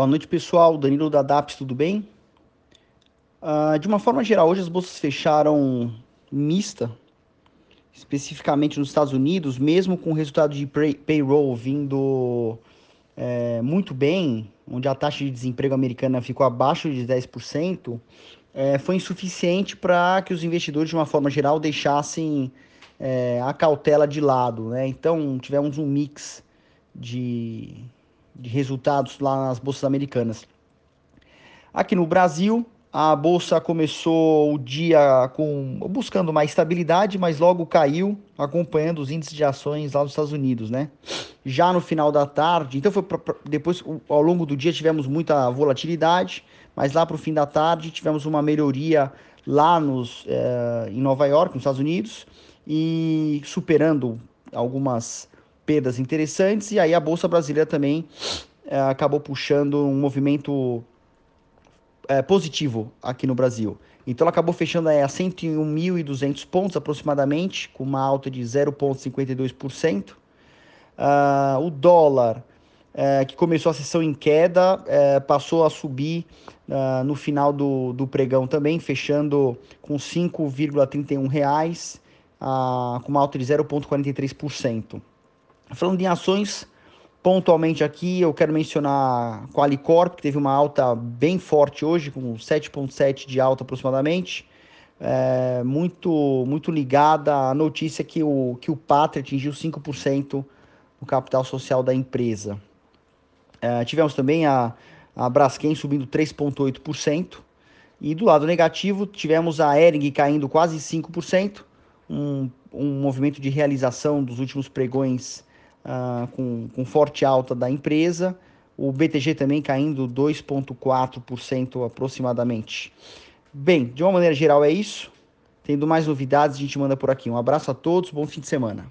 Boa noite, pessoal. Danilo da DAPS, tudo bem? Uh, de uma forma geral, hoje as bolsas fecharam mista, especificamente nos Estados Unidos, mesmo com o resultado de payroll vindo é, muito bem, onde a taxa de desemprego americana ficou abaixo de 10%, é, foi insuficiente para que os investidores, de uma forma geral, deixassem é, a cautela de lado. Né? Então, tivemos um mix de de resultados lá nas bolsas americanas. Aqui no Brasil, a bolsa começou o dia com buscando mais estabilidade, mas logo caiu, acompanhando os índices de ações lá nos Estados Unidos, né? Já no final da tarde, então foi pra, depois ao longo do dia tivemos muita volatilidade, mas lá para o fim da tarde tivemos uma melhoria lá nos eh, em Nova York, nos Estados Unidos, e superando algumas perdas interessantes, e aí a Bolsa Brasileira também é, acabou puxando um movimento é, positivo aqui no Brasil. Então ela acabou fechando a 101.200 pontos aproximadamente, com uma alta de 0,52%. Uh, ah, o dólar, é, que começou a sessão em queda, é, passou a subir uh, no final do, do pregão também, fechando com 5,31 reais, uh, com uma alta de 0,43%. Falando em ações, pontualmente aqui eu quero mencionar Qualicorp, que teve uma alta bem forte hoje, com 7,7 de alta aproximadamente. É, muito, muito ligada à notícia que o, que o Pátria atingiu 5% no capital social da empresa. É, tivemos também a, a Braskem subindo 3,8%. E do lado negativo, tivemos a Ering caindo quase 5%, um, um movimento de realização dos últimos pregões uh, com, com forte alta da empresa, o BTG também caindo 2,4% aproximadamente. Bem, de uma maneira geral é isso. Tendo mais novidades, a gente manda por aqui. Um abraço a todos, bom fim de semana.